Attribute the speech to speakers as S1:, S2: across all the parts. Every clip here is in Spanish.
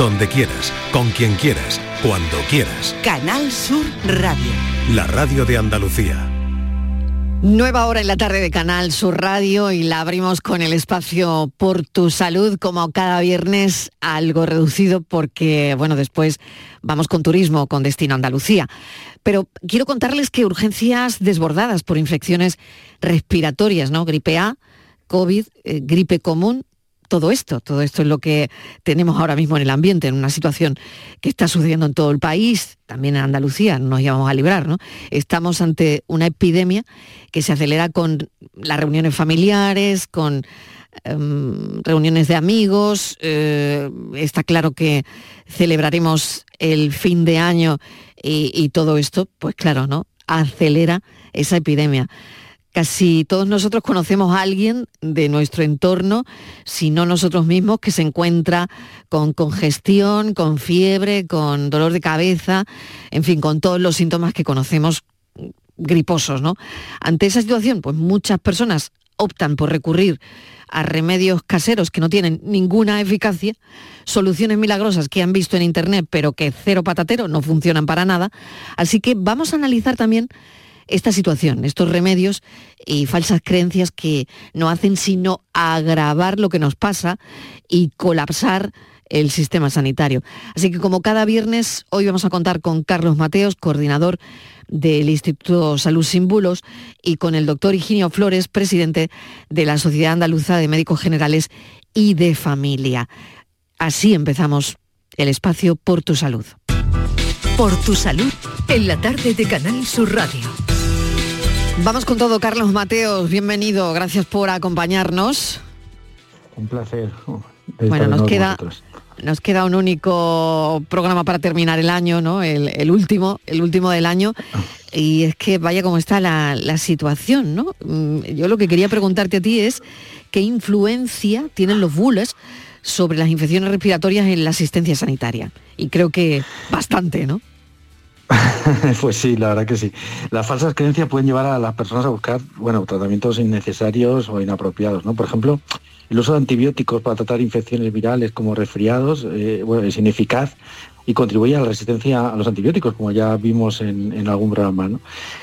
S1: donde quieras, con quien quieras, cuando quieras.
S2: Canal Sur Radio.
S1: La radio de Andalucía.
S3: Nueva hora en la tarde de Canal Sur Radio y la abrimos con el espacio Por tu Salud, como cada viernes, algo reducido porque, bueno, después vamos con turismo, con destino a Andalucía. Pero quiero contarles que urgencias desbordadas por infecciones respiratorias, ¿no? Gripe A, COVID, eh, gripe común, todo esto, todo esto es lo que tenemos ahora mismo en el ambiente, en una situación que está sucediendo en todo el país, también en Andalucía, nos íbamos a librar, ¿no? Estamos ante una epidemia que se acelera con las reuniones familiares, con em, reuniones de amigos, eh, está claro que celebraremos el fin de año y, y todo esto, pues claro, ¿no? Acelera esa epidemia. Casi todos nosotros conocemos a alguien de nuestro entorno, si no nosotros mismos, que se encuentra con congestión, con fiebre, con dolor de cabeza, en fin, con todos los síntomas que conocemos griposos, ¿no? Ante esa situación, pues muchas personas optan por recurrir a remedios caseros que no tienen ninguna eficacia, soluciones milagrosas que han visto en internet, pero que cero patatero no funcionan para nada. Así que vamos a analizar también esta situación, estos remedios y falsas creencias que no hacen sino agravar lo que nos pasa y colapsar el sistema sanitario. Así que como cada viernes, hoy vamos a contar con Carlos Mateos, coordinador del Instituto Salud Sin Bulos, y con el doctor Higinio Flores, presidente de la Sociedad Andaluza de Médicos Generales y de Familia. Así empezamos el espacio por tu salud.
S2: Por tu salud, en la tarde de Canal Sur Radio.
S3: Vamos con todo, Carlos Mateos, bienvenido, gracias por acompañarnos.
S4: Un placer.
S3: Bueno, nos queda, nos queda un único programa para terminar el año, ¿no? El, último, el último del año. Y es que vaya cómo está la, la, situación, ¿no? Mm, yo lo que quería preguntarte a ti es qué influencia tienen los bules sobre las infecciones respiratorias en la asistencia sanitaria. Y creo que bastante, ¿no?
S4: pues sí, la verdad que sí. Las falsas creencias pueden llevar a las personas a buscar, bueno, tratamientos innecesarios o inapropiados, ¿no? Por ejemplo, el uso de antibióticos para tratar infecciones virales como resfriados eh, es ineficaz y contribuye a la resistencia a los antibióticos, como ya vimos en, algún programa.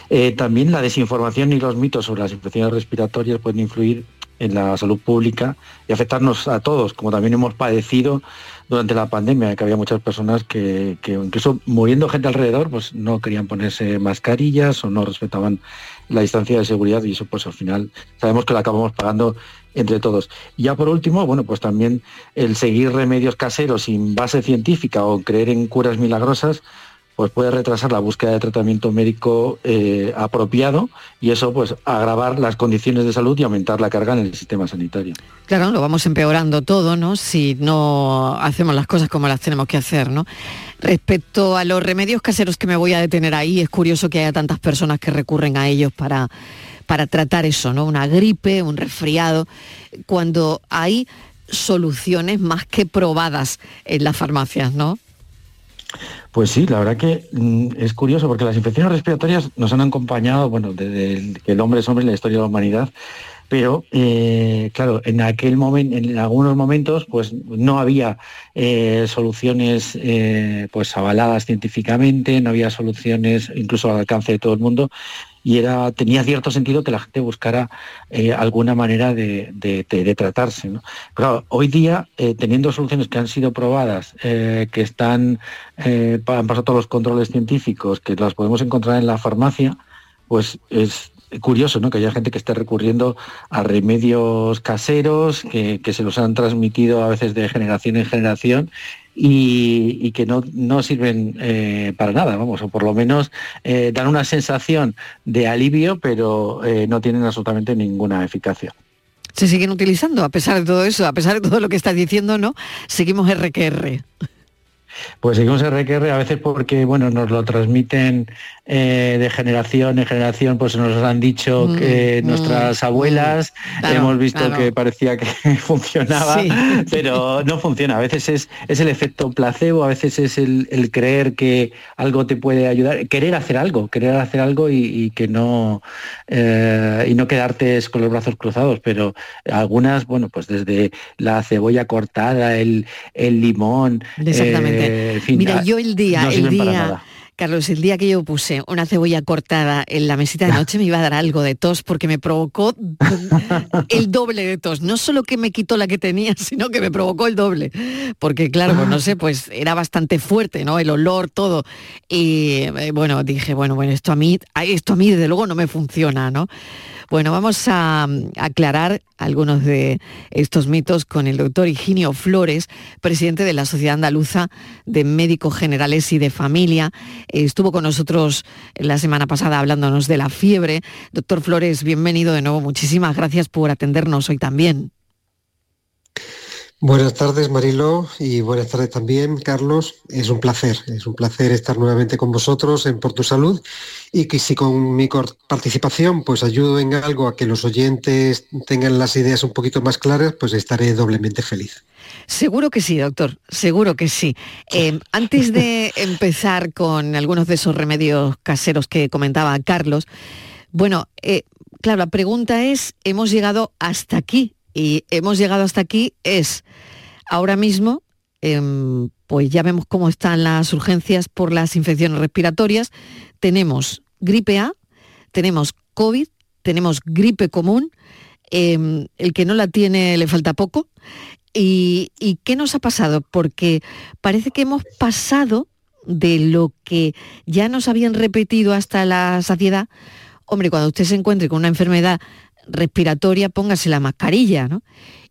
S4: Eh, también la desinformación y los mitos sobre las infecciones respiratorias pueden influir en la salud pública y afectarnos a todos, como también hemos padecido durante la pandemia, que había muchas personas que, incluso muriendo gente alrededor, pues no querían ponerse mascarillas o no respetaban la distancia de seguridad y eso pues al final sabemos que lo acabamos pagando entre todos. Y ya por último, bueno, pues también el seguir remedios caseros sin base científica o creer en curas milagrosas, pues puede retrasar la búsqueda de tratamiento médico eh, apropiado y eso pues agravar las condiciones de salud y aumentar la carga en el sistema sanitario.
S3: Claro, lo vamos empeorando todo, ¿no? Si no hacemos las cosas como las tenemos que hacer, ¿no? Respecto a los remedios caseros que me voy a detener ahí, es curioso que haya tantas personas que recurren a ellos para, para tratar eso, ¿no? Una gripe, un resfriado, cuando hay soluciones más que probadas en las farmacias, ¿no?
S4: Pues sí, la verdad que mm, es curioso porque las infecciones respiratorias nos han acompañado, bueno, desde que el hombre es hombre en la historia de la humanidad, pero eh, claro, en aquel momento, en algunos momentos, pues no había eh, soluciones eh, pues avaladas científicamente, no había soluciones incluso al alcance de todo el mundo y era, tenía cierto sentido que la gente buscara eh, alguna manera de, tratarse. Pero hoy día, eh, teniendo soluciones que han sido probadas, eh, que están, han pasado todos los controles científicos, que las podemos encontrar en la farmacia, pues es curioso ¿no? que haya gente que esté recurriendo a remedios caseros, que se los han transmitido a veces de generación en generación y, que no, no sirven eh, para nada, vamos, o por lo menos eh, dan una sensación de alivio, pero eh, no tienen absolutamente ninguna eficacia.
S3: Se siguen utilizando a pesar de todo eso, a pesar de todo lo que estás diciendo, ¿no? Seguimos RQR.
S4: Pues seguimos RQR a veces porque bueno nos lo transmiten eh, de generación en generación, pues nos han dicho mm, que mm, nuestras abuelas mm. hemos visto que parecía que funcionaba, pero no funciona. A veces es, es el efecto placebo, a veces es el, creer que algo te puede ayudar, querer hacer algo, querer hacer algo y, que no eh, y no quedarte con los brazos cruzados. Pero algunas, bueno, pues desde la cebolla cortada, el, el limón.
S3: Exactamente. Eh, Mira, yo el día, el día Carlos, el día que yo puse una cebolla cortada en la mesita de noche me iba a dar algo de tos porque me provocó el doble de tos. No solo que me quitó la que tenía, sino que me provocó el doble. Porque claro, pues no sé, pues era bastante fuerte, ¿no? El olor, todo. Y eh, bueno, dije, bueno, bueno, esto a mí, esto a mí desde luego no me funciona, ¿no? Bueno, vamos a, aclarar algunos de estos mitos con el doctor Higinio Flores, presidente de la Sociedad Andaluza de Médicos Generales y de Familia. Estuvo con nosotros la semana pasada hablándonos de la fiebre. Doctor Flores, bienvenido de nuevo. Muchísimas gracias por atendernos hoy también.
S5: Buenas tardes, Marilo, y buenas tardes también, Carlos. Es un placer, es un placer estar nuevamente con vosotros en Por Tu Salud y que si con mi participación pues ayudo en algo a que los oyentes tengan las ideas un poquito más claras, pues estaré doblemente feliz.
S3: Seguro que sí, doctor, seguro que sí. Eh, antes de empezar con algunos de esos remedios caseros que comentaba Carlos, bueno, eh, claro, la pregunta es, hemos llegado hasta aquí y hemos llegado hasta aquí es, ahora mismo, em, pues ya vemos cómo están las urgencias por las infecciones respiratorias. Tenemos gripe A, tenemos COVID, tenemos gripe común, em, el que no la tiene le falta poco. ¿Y, ¿Y qué nos ha pasado? Porque parece que hemos pasado de lo que ya nos habían repetido hasta la saciedad. Hombre, cuando usted se encuentre con una enfermedad respiratoria, póngase la mascarilla, ¿no?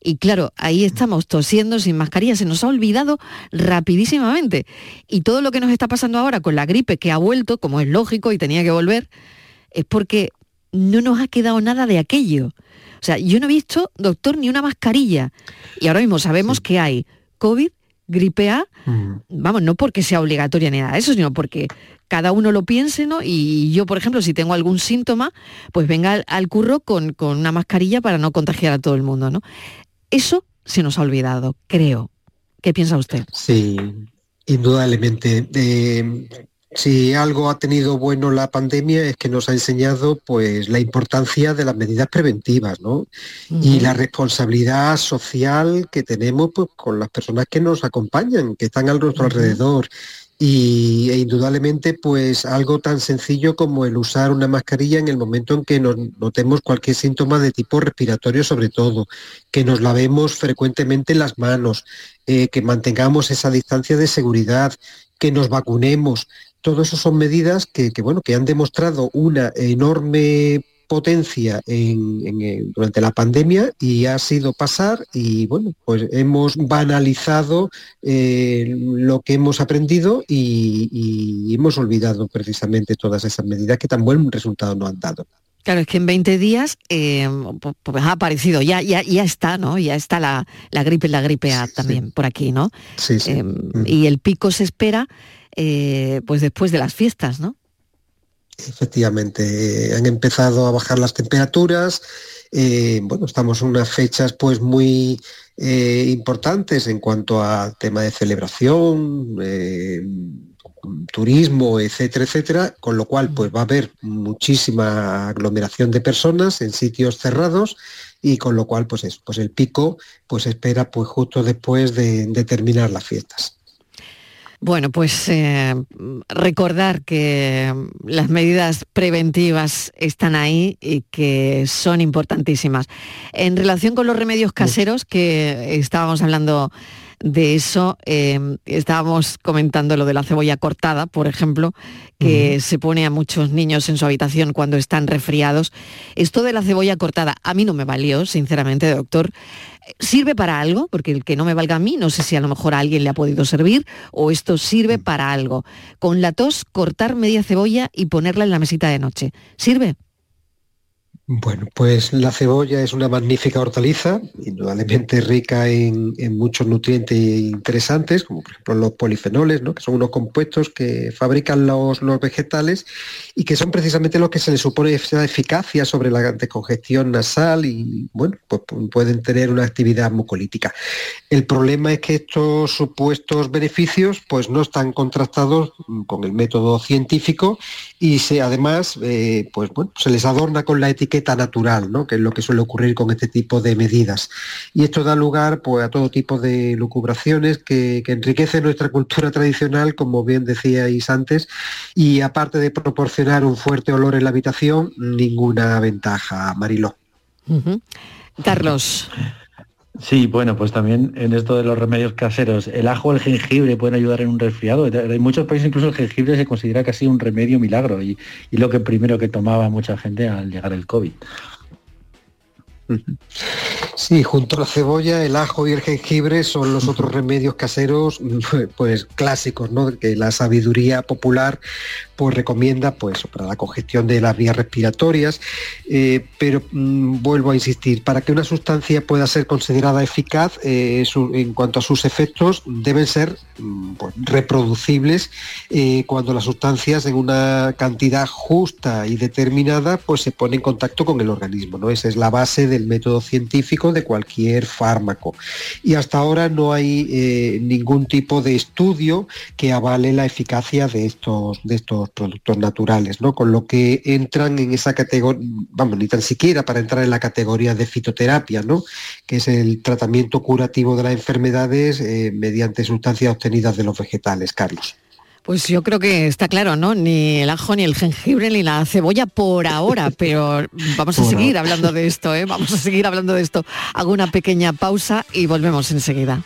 S3: Y claro, ahí estamos tosiendo sin mascarilla, se nos ha olvidado rapidísimamente. Y todo lo que nos está pasando ahora con la gripe que ha vuelto, como es lógico y tenía que volver, es porque no nos ha quedado nada de aquello. O sea, yo no he visto, doctor, ni una mascarilla. Y ahora mismo sabemos que hay COVID, gripe A, vamos, no porque sea obligatoria ni nada de eso, sino porque cada uno lo piense, ¿no? Y yo, por ejemplo, si tengo algún síntoma, pues venga al, curro con, una mascarilla para no contagiar a todo el mundo, ¿no? Eso se nos ha olvidado, creo. ¿Qué piensa usted?
S5: Sí, indudablemente. Eh, si algo ha tenido bueno la pandemia es que nos ha enseñado pues la importancia de las medidas preventivas, ¿no? Y la responsabilidad social que tenemos pues, con las personas que nos acompañan, que están a nuestro alrededor y e indudablemente pues algo tan sencillo como el usar una mascarilla en el momento en que nos notemos cualquier síntoma de tipo respiratorio sobre todo, que nos lavemos frecuentemente las manos, eh, que mantengamos esa distancia de seguridad, que nos vacunemos. Todo eso son medidas que, bueno, que han demostrado una enorme potencia en, durante la pandemia y ha sido pasar y bueno, pues hemos banalizado eh, lo que hemos aprendido y, hemos olvidado precisamente todas esas medidas que tan buen resultado nos han dado.
S3: Claro, es que en 20 días eh, pues ha aparecido, ya, ya, ya está, ¿no? Ya está la, la gripe, la gripe A también por aquí, ¿no?
S5: Sí, sí.
S3: Em, y el pico se espera eh, pues después de las fiestas, ¿no?
S5: Efectivamente, han empezado a bajar las temperaturas. Eh, bueno, estamos en unas fechas pues muy eh, importantes en cuanto a tema de celebración, eh, turismo, etcétera, etcétera, con lo cual pues va a haber muchísima aglomeración de personas en sitios cerrados y con lo cual pues pues el pico pues espera pues justo después de terminar las fiestas.
S3: Bueno, pues eh, recordar que las medidas preventivas están ahí y que son importantísimas. En relación con los remedios caseros, que estábamos hablando de eso, em, estábamos comentando lo de la cebolla cortada, por ejemplo, que se pone a muchos niños en su habitación cuando están resfriados. Esto de la cebolla cortada a mí no me valió, sinceramente, doctor. ¿Sirve para algo? Porque el que no me valga a mí, no sé si a lo mejor a alguien le ha podido servir o esto sirve mm. para algo. Con la tos, cortar media cebolla y ponerla en la mesita de noche. ¿Sirve?
S5: Bueno, pues la cebolla es una magnífica hortaliza, indudablemente rica en, muchos nutrientes interesantes, como por ejemplo los polifenoles, ¿no? que son unos compuestos que fabrican los, vegetales y que son precisamente los que se les supone esa eficacia sobre la decongestión nasal y bueno, pues pueden tener una actividad mucolítica. El problema es que estos supuestos beneficios pues no están contrastados con el método científico y se, además eh, pues bueno, se les adorna con la etiqueta natural, ¿no? que es lo que suele ocurrir con este tipo de medidas. Y esto da lugar pues, a todo tipo de lucubraciones que, que enriquecen nuestra cultura tradicional, como bien decíais antes, y aparte de proporcionar un fuerte olor en la habitación, ninguna ventaja, Mariló.
S3: Carlos.
S4: Sí, bueno, pues también en esto de los remedios caseros, el ajo el jengibre pueden ayudar en un resfriado. En muchos países incluso el jengibre se considera casi un remedio milagro y, y lo que primero que tomaba mucha gente al llegar el COVID.
S5: Sí, junto a la cebolla, el ajo y el jengibre son los otros remedios caseros pues clásicos, ¿no? Que la sabiduría popular pues recomienda pues para la congestión de las vías respiratorias, eh, pero mm, vuelvo a insistir, para que una sustancia pueda ser considerada eficaz eh, en cuanto a sus efectos deben ser mm, pues, reproducibles eh, cuando las sustancias en una cantidad justa y determinada pues se pone en contacto con el organismo, ¿no? Esa es la base del método científico de cualquier fármaco. Y hasta ahora no hay ningún tipo de estudio que avale la eficacia de estos, de estos productos naturales, ¿no? Con lo que entran en esa categoría, vamos, ni tan siquiera para entrar en la categoría de fitoterapia, ¿no? Que es el tratamiento curativo de las enfermedades eh, mediante sustancias obtenidas de los vegetales, Carlos.
S3: Pues yo creo que está claro, ¿no? Ni el ajo, ni el jengibre, ni la cebolla por ahora, pero vamos a seguir hablando de esto, ¿eh? Vamos a seguir hablando de esto. Hago una pequeña pausa y volvemos enseguida.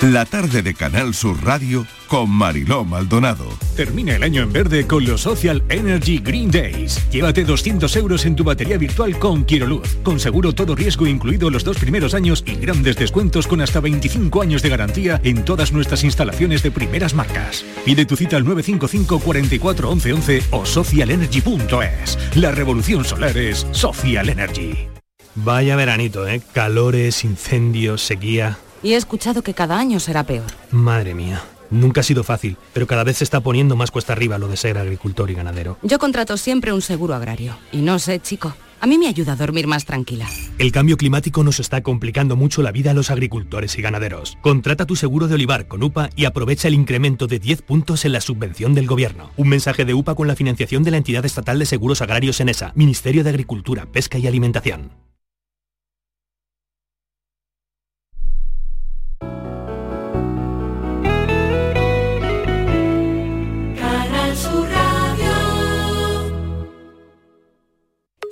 S1: La tarde de Canal Sur Radio con Mariló Maldonado.
S6: Termina el año en verde con los Social Energy Green Days. Llévate 200 euros en tu batería virtual con Quiroluz, con seguro todo riesgo incluido los dos primeros años y grandes descuentos con hasta 25 años de garantía en todas nuestras instalaciones de primeras marcas. Pide tu cita al 955 44 11 11 o socialenergy.es. La revolución solar es Social Energy.
S7: Vaya veranito, ¿eh? Calores, incendios, sequía.
S8: Y he escuchado que cada año será peor.
S7: Madre mía. Nunca ha sido fácil, pero cada vez se está poniendo más cuesta arriba lo de ser agricultor y ganadero.
S8: Yo contrato siempre un seguro agrario. Y no sé, chico, a mí me ayuda a dormir más tranquila.
S7: El cambio climático nos está complicando mucho la vida a los agricultores y ganaderos. Contrata tu seguro de olivar con UPA y aprovecha el incremento de 10 puntos en la subvención del gobierno. Un mensaje de UPA con la financiación de la entidad estatal de seguros agrarios en ESA, Ministerio de Agricultura, Pesca y Alimentación.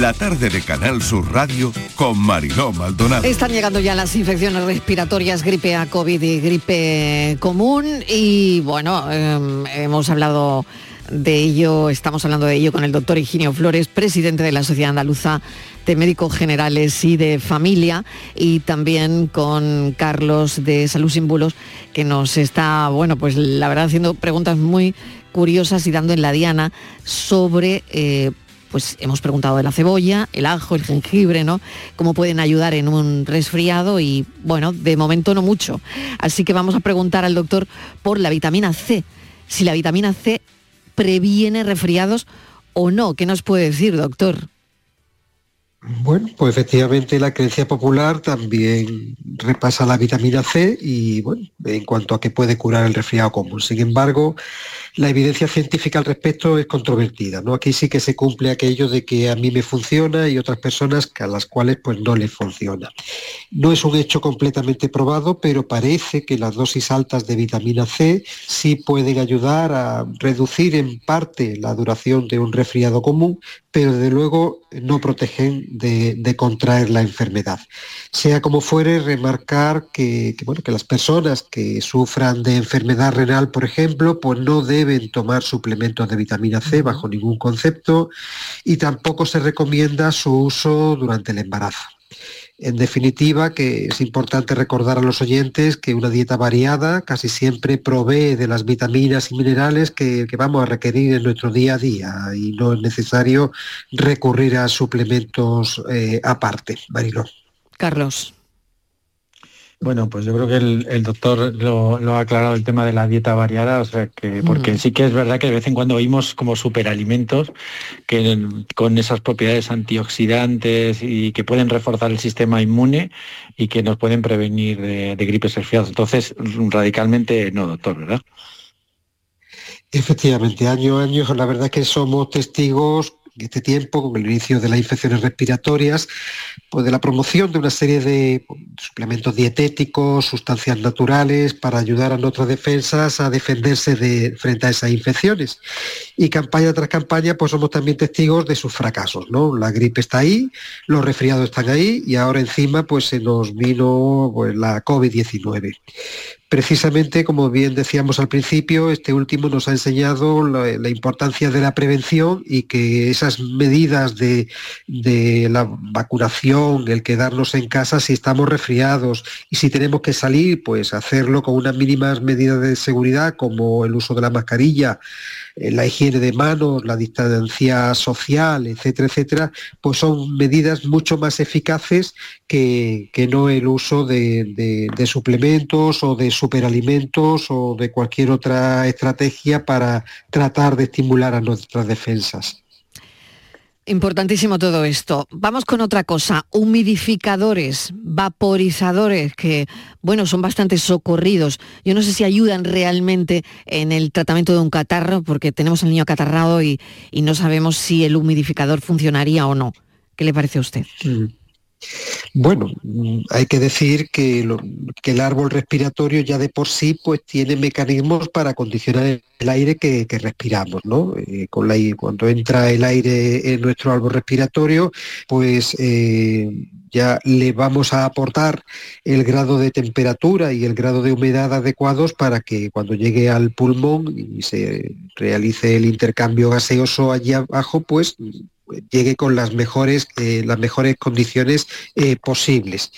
S9: La tarde de Canal Sur Radio con Mariló Maldonado.
S3: Están llegando ya las infecciones respiratorias, gripe A, COVID y gripe común. Y bueno, em, hemos hablado de ello, estamos hablando de ello con el doctor Higinio Flores, presidente de la Sociedad Andaluza de Médicos Generales y de Familia, y también con Carlos de Salud Sin Bulos, que nos está, bueno, pues la verdad haciendo preguntas muy curiosas y dando en la diana sobre eh, pues hemos preguntado de la cebolla, el ajo, el jengibre, ¿no? Cómo pueden ayudar en un resfriado y bueno, de momento no mucho. Así que vamos a preguntar al doctor por la vitamina C. Si la vitamina C previene resfriados o no. ¿Qué nos puede decir, doctor?
S5: Bueno, pues efectivamente la creencia popular también repasa la vitamina C y bueno, en cuanto a que puede curar el resfriado común. Sin embargo, la evidencia científica al respecto es controvertida. ¿no? Aquí sí que se cumple aquello de que a mí me funciona y otras personas a las cuales pues no les funciona. No es un hecho completamente probado, pero parece que las dosis altas de vitamina C sí pueden ayudar a reducir en parte la duración de un resfriado común, pero desde luego no protegen de, contraer la enfermedad. Sea como fuere, remarcar que, bueno, que las personas que sufran de enfermedad renal, por ejemplo, pues no deben tomar suplementos de vitamina C bajo ningún concepto y tampoco se recomienda su uso durante el embarazo. En definitiva, que es importante recordar a los oyentes que una dieta variada casi siempre provee de las vitaminas y minerales que, vamos a requerir en nuestro día a día y no es necesario recurrir a suplementos eh, aparte. Mariló.
S3: Carlos.
S4: Bueno, pues yo creo que el, doctor lo, ha aclarado el tema de la dieta variada, o sea que, porque sí que es verdad que de vez en cuando oímos como superalimentos que con esas propiedades antioxidantes y que pueden reforzar el sistema inmune y que nos pueden prevenir de, de gripes resfriados. Entonces, radicalmente no, doctor, ¿verdad?
S5: Efectivamente, año a año, la verdad que somos testigos en este tiempo, con el inicio de las infecciones respiratorias, pues de la promoción de una serie de suplementos dietéticos, sustancias naturales para ayudar a nuestras defensas a defenderse de, frente a esas infecciones. Y campaña tras campaña, pues somos también testigos de sus fracasos, ¿no? La gripe está ahí, los resfriados están ahí y ahora encima pues se nos vino pues, la COVID-19. Precisamente, como bien decíamos al principio, este último nos ha enseñado la, importancia de la prevención y que esas medidas de, la vacunación, el quedarnos en casa si estamos resfriados y si tenemos que salir, pues hacerlo con unas mínimas medidas de seguridad como el uso de la mascarilla, la higiene de manos, la distancia social, etcétera, etcétera, pues son medidas mucho más eficaces que, no el uso de, suplementos o de superalimentos o de cualquier otra estrategia para tratar de estimular a nuestras defensas.
S3: Importantísimo todo esto. Vamos con otra cosa. Humidificadores, vaporizadores, que, bueno, son bastante socorridos. Yo no sé si ayudan realmente en el tratamiento de un catarro, porque tenemos al niño acatarrado y, no sabemos si el humidificador funcionaría o no. ¿Qué le parece a usted?
S5: Mm. Bueno, hay que decir que, el árbol respiratorio ya de por sí pues tiene mecanismos para condicionar el aire que, respiramos, ¿no? Eh, cuando entra el aire en nuestro árbol respiratorio, pues eh, ya le vamos a aportar el grado de temperatura y el grado de humedad adecuados para que cuando llegue al pulmón y se realice el intercambio gaseoso allí abajo, pues llegue con las mejores, eh, las mejores condiciones eh, posibles.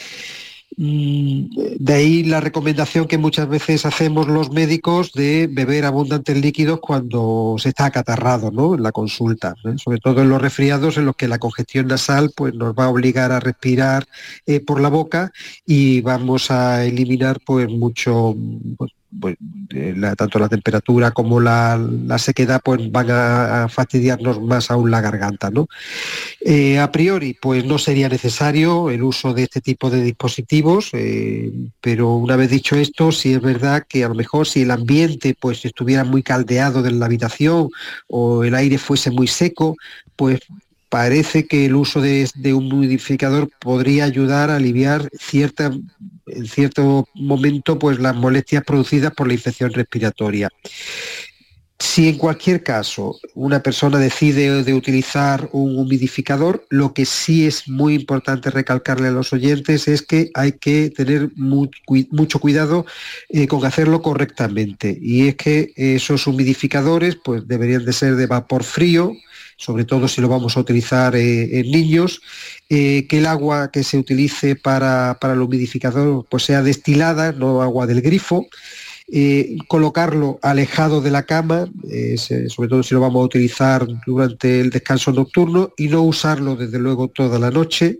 S5: Mm, de ahí la recomendación que muchas veces hacemos los médicos de beber abundantes líquidos cuando se está acatarrado ¿no? en la consulta, sobre todo en los resfriados en los que la congestión nasal pues, nos va a obligar a respirar eh, por la boca y vamos a eliminar pues, mucho, pues, pues, tanto la temperatura como la, sequedad pues van a, fastidiarnos más aún la garganta. ¿no? Eh, a priori, pues no sería necesario el uso de este tipo de dispositivos, eh, pero una vez dicho esto, sí es verdad que a lo mejor si el ambiente pues estuviera muy caldeado en la habitación o el aire fuese muy seco, pues parece que el uso de, un humidificador podría ayudar a aliviar cierta, en cierto momento pues, las molestias producidas por la infección respiratoria. si en cualquier caso una persona decide de utilizar un humidificador, lo que sí es muy importante recalcarle a los oyentes es que hay que tener mucho cuidado eh, con hacerlo correctamente. Y es que esos humidificadores pues, deberían de ser de vapor frío, sobre todo si lo vamos a utilizar eh, en niños, eh, que el agua que se utilice para, para, el humidificador pues sea destilada, no agua del grifo, eh, colocarlo alejado de la cama, sobre todo si lo vamos a utilizar durante el descanso nocturno, y no usarlo desde luego toda la noche.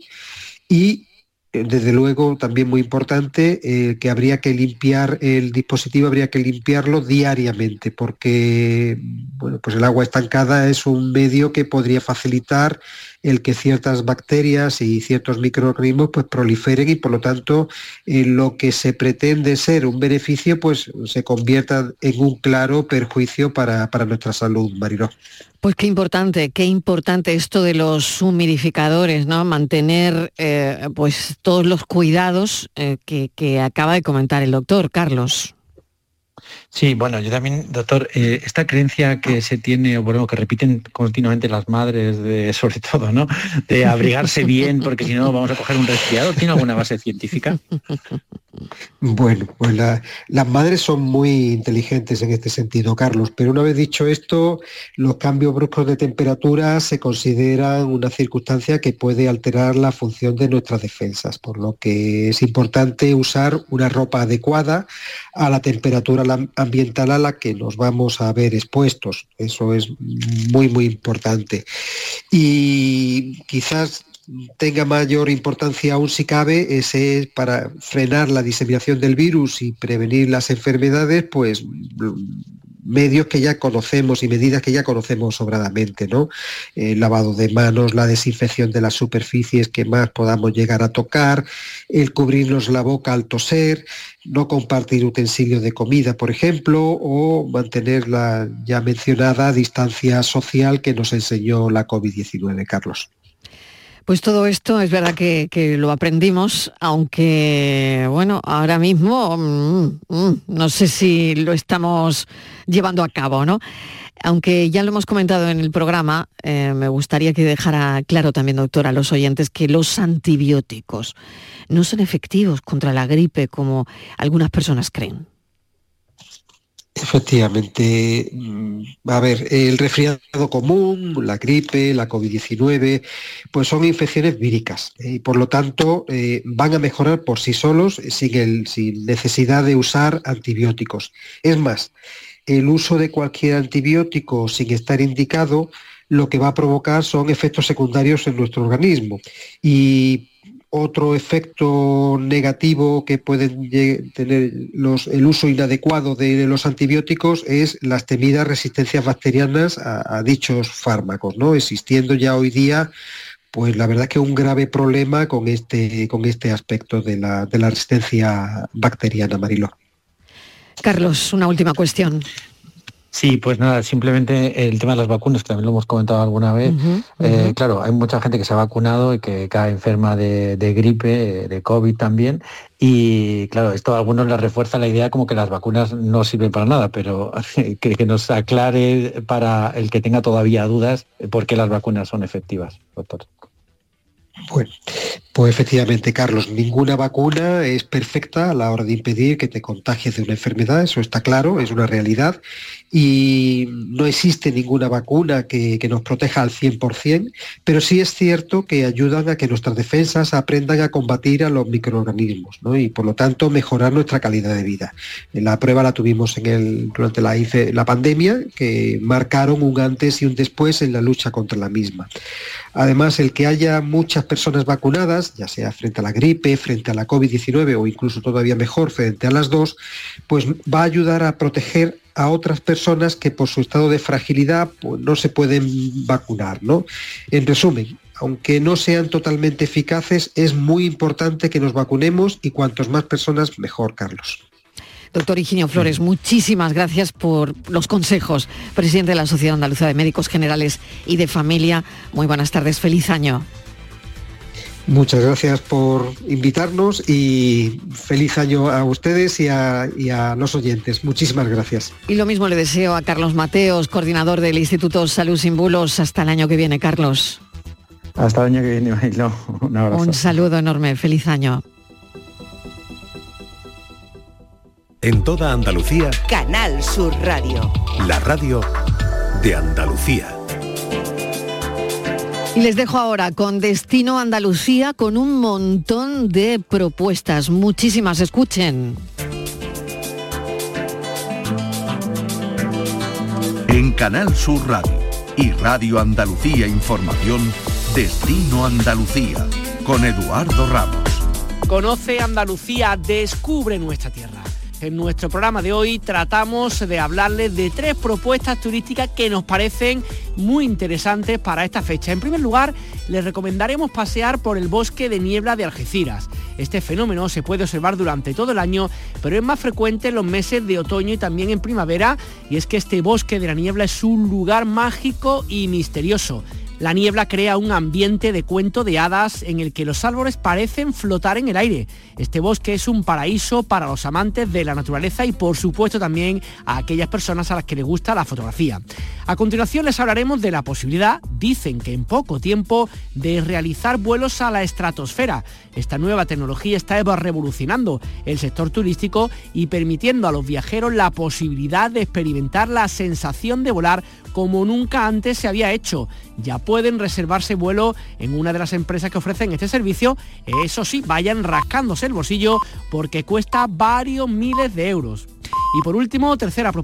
S5: Desde luego también muy importante que habría que limpiar el dispositivo, habría que limpiarlo diariamente, porque bueno, pues el agua estancada es un medio que podría facilitar el que ciertas bacterias y ciertos microorganismos pues proliferen y por lo tanto en lo que se pretende ser un beneficio pues se convierta en un claro perjuicio para, nuestra salud, Mariló.
S3: Pues qué importante, qué importante esto de los humidificadores, ¿no? Mantener eh, pues todos los cuidados eh, que, que acaba de comentar el doctor Carlos.
S4: Sí, bueno, yo también, doctor, eh, esta creencia que se tiene, o bueno, que repiten continuamente las madres, de, sobre todo, ¿no? De abrigarse bien, porque si no vamos a coger un resfriado, ¿tiene alguna base científica?
S5: Bueno, pues las madres son muy inteligentes en este sentido, Carlos, pero una vez dicho esto, los cambios bruscos de temperatura se consideran una circunstancia que puede alterar la función de nuestras defensas, por lo que es importante usar una ropa adecuada a la temperatura ambiental a la que nos vamos a ver expuestos. Eso es muy, muy importante. Y quizás tenga mayor importancia aún si cabe, ese para frenar la diseminación del virus y prevenir las enfermedades, pues medios que ya conocemos y medidas que ya conocemos sobradamente, ¿no? El lavado de manos, la desinfección de las superficies que más podamos llegar a tocar, el cubrirnos la boca al toser, no compartir utensilios de comida, por ejemplo, o mantener la ya mencionada distancia social que nos enseñó la COVID-19, Carlos.
S3: Pues todo esto es verdad que, lo aprendimos, aunque bueno, ahora mismo mm, mm, no sé si lo estamos llevando a cabo, ¿no? Aunque ya lo hemos comentado en el programa, eh, me gustaría que dejara claro también, doctora, a los oyentes que los antibióticos no son efectivos contra la gripe como algunas personas creen.
S5: Efectivamente, mm, a ver, el resfriado común, la gripe, la COVID-19, pues son infecciones víricas ¿eh? y por lo tanto eh, van a mejorar por sí solos sin, sin necesidad de usar antibióticos. Es más, el uso de cualquier antibiótico sin estar indicado lo que va a provocar son efectos secundarios en nuestro organismo. Y otro efecto negativo que pueden tener el uso inadecuado de los antibióticos es las temidas resistencias bacterianas a, dichos fármacos, ¿no? Existiendo ya hoy día, pues la verdad que un grave problema con este, con este aspecto de la, resistencia bacteriana, Mariló.
S3: Carlos, una última cuestión.
S4: Sí, pues nada, simplemente el tema de las vacunas, que también lo hemos comentado alguna vez. Eh, claro, hay mucha gente que se ha vacunado y que cae enferma de, gripe, de COVID también. Y claro, esto a algunos les refuerza la idea como que las vacunas no sirven para nada, pero que, que nos aclare para el que tenga todavía dudas por qué las vacunas son efectivas, doctor.
S5: Bueno, pues efectivamente, Carlos, ninguna vacuna es perfecta a la hora de impedir que te contagies de una enfermedad, eso está claro, es una realidad, y no existe ninguna vacuna que, nos proteja al 100%, pero sí es cierto que ayudan a que nuestras defensas aprendan a combatir a los microorganismos y por lo tanto mejorar nuestra calidad de vida. La prueba la tuvimos en el, durante la pandemia, que marcaron un antes y un después en la lucha contra la misma. Además, el que haya muchas personas vacunadas, ya sea frente a la gripe, frente a la COVID-19 o incluso todavía mejor frente a las dos, pues va a ayudar a proteger a otras personas que por su estado de fragilidad pues, no se pueden vacunar. ¿no? En resumen, aunque no sean totalmente eficaces, es muy importante que nos vacunemos y cuantos más personas, mejor, Carlos.
S3: Doctor Higinio Flores, muchísimas gracias por los consejos. Presidente de la Sociedad Andaluza de Médicos Generales y de Familia, muy buenas tardes, feliz año.
S5: Muchas gracias por invitarnos y feliz año a ustedes y a, y a, los oyentes. Muchísimas gracias.
S3: Y lo mismo le deseo a Carlos Mateos, coordinador del Instituto Salud Sin Bulos. Hasta el año que viene, Carlos.
S4: Hasta el año que viene, Mailo. Un abrazo.
S3: Un saludo enorme. Feliz año.
S1: En toda Andalucía,
S2: Canal Sur Radio.
S1: la radio de Andalucía.
S3: Y les dejo ahora con Destino Andalucía con un montón de propuestas. Muchísimas, escuchen.
S9: En Canal Sur Radio y Radio Andalucía Información, Destino Andalucía, con Eduardo Ramos.
S10: Conoce Andalucía, descubre nuestra tierra. En nuestro programa de hoy tratamos de hablarles de tres propuestas turísticas que nos parecen muy interesantes para esta fecha. En primer lugar, les recomendaremos pasear por el bosque de niebla de Algeciras. Este fenómeno se puede observar durante todo el año, pero es más frecuente en los meses de otoño y también en primavera, y es que este bosque de la niebla es un lugar mágico y misterioso. La niebla crea un ambiente de cuento de hadas en el que los árboles parecen flotar en el aire. Este bosque es un paraíso para los amantes de la naturaleza y por supuesto también a aquellas personas a las que les gusta la fotografía. A continuación les hablaremos de la posibilidad, dicen que en poco tiempo, de realizar vuelos a la estratosfera. Esta nueva tecnología está revolucionando el sector turístico y permitiendo a los viajeros la posibilidad de experimentar la sensación de volar como nunca antes se había hecho. Ya pueden reservarse vuelo en una de las empresas que ofrecen este servicio. Eso sí, vayan rascándose el bolsillo porque cuesta varios miles de euros. Y por último, tercera propuesta